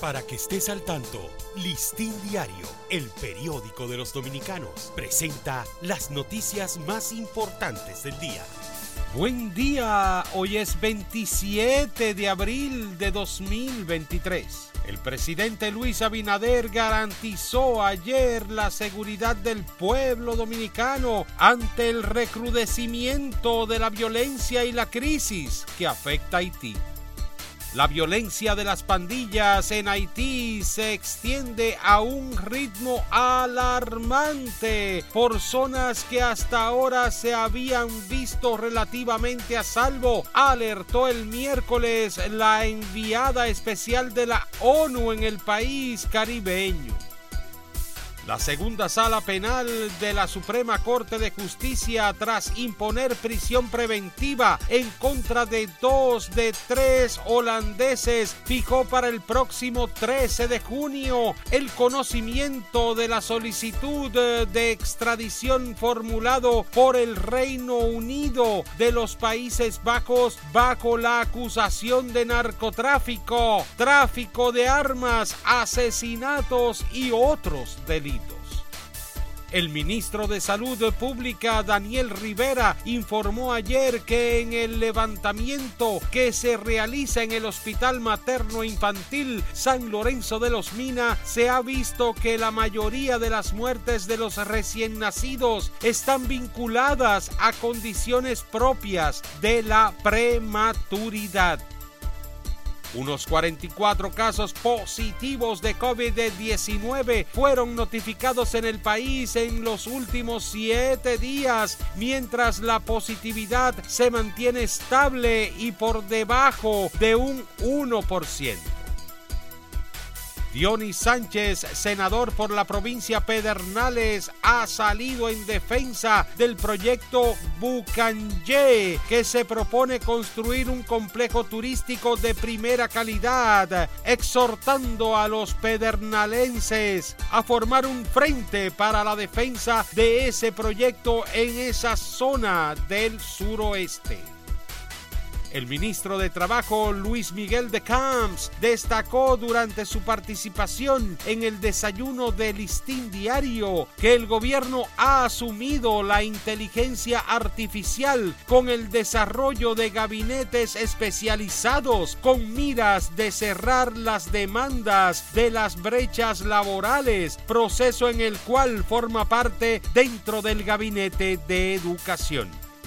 Para que estés al tanto, Listín Diario, el periódico de los dominicanos, presenta las noticias más importantes del día. Buen día, hoy es 27 de abril de 2023. El presidente Luis Abinader garantizó ayer la seguridad del pueblo dominicano ante el recrudecimiento de la violencia y la crisis que afecta a Haití. La violencia de las pandillas en Haití se extiende a un ritmo alarmante por zonas que hasta ahora se habían visto relativamente a salvo, alertó el miércoles la enviada especial de la ONU en el país caribeño. La segunda sala penal de la Suprema Corte de Justicia, tras imponer prisión preventiva en contra de dos de tres holandeses, fijó para el próximo 13 de junio el conocimiento de la solicitud de extradición formulado por el Reino Unido de los Países Bajos bajo la acusación de narcotráfico, tráfico de armas, asesinatos y otros delitos. El ministro de Salud Pública, Daniel Rivera, informó ayer que en el levantamiento que se realiza en el Hospital Materno Infantil San Lorenzo de los Mina, se ha visto que la mayoría de las muertes de los recién nacidos están vinculadas a condiciones propias de la prematuridad. Unos 44 casos positivos de COVID-19 fueron notificados en el país en los últimos siete días, mientras la positividad se mantiene estable y por debajo de un 1%. Dionis Sánchez, senador por la provincia Pedernales, ha salido en defensa del proyecto Bucanje, que se propone construir un complejo turístico de primera calidad, exhortando a los pedernalenses a formar un frente para la defensa de ese proyecto en esa zona del suroeste. El ministro de Trabajo, Luis Miguel de Camps, destacó durante su participación en el desayuno de Listín Diario que el gobierno ha asumido la inteligencia artificial con el desarrollo de gabinetes especializados con miras de cerrar las demandas de las brechas laborales, proceso en el cual forma parte dentro del gabinete de educación.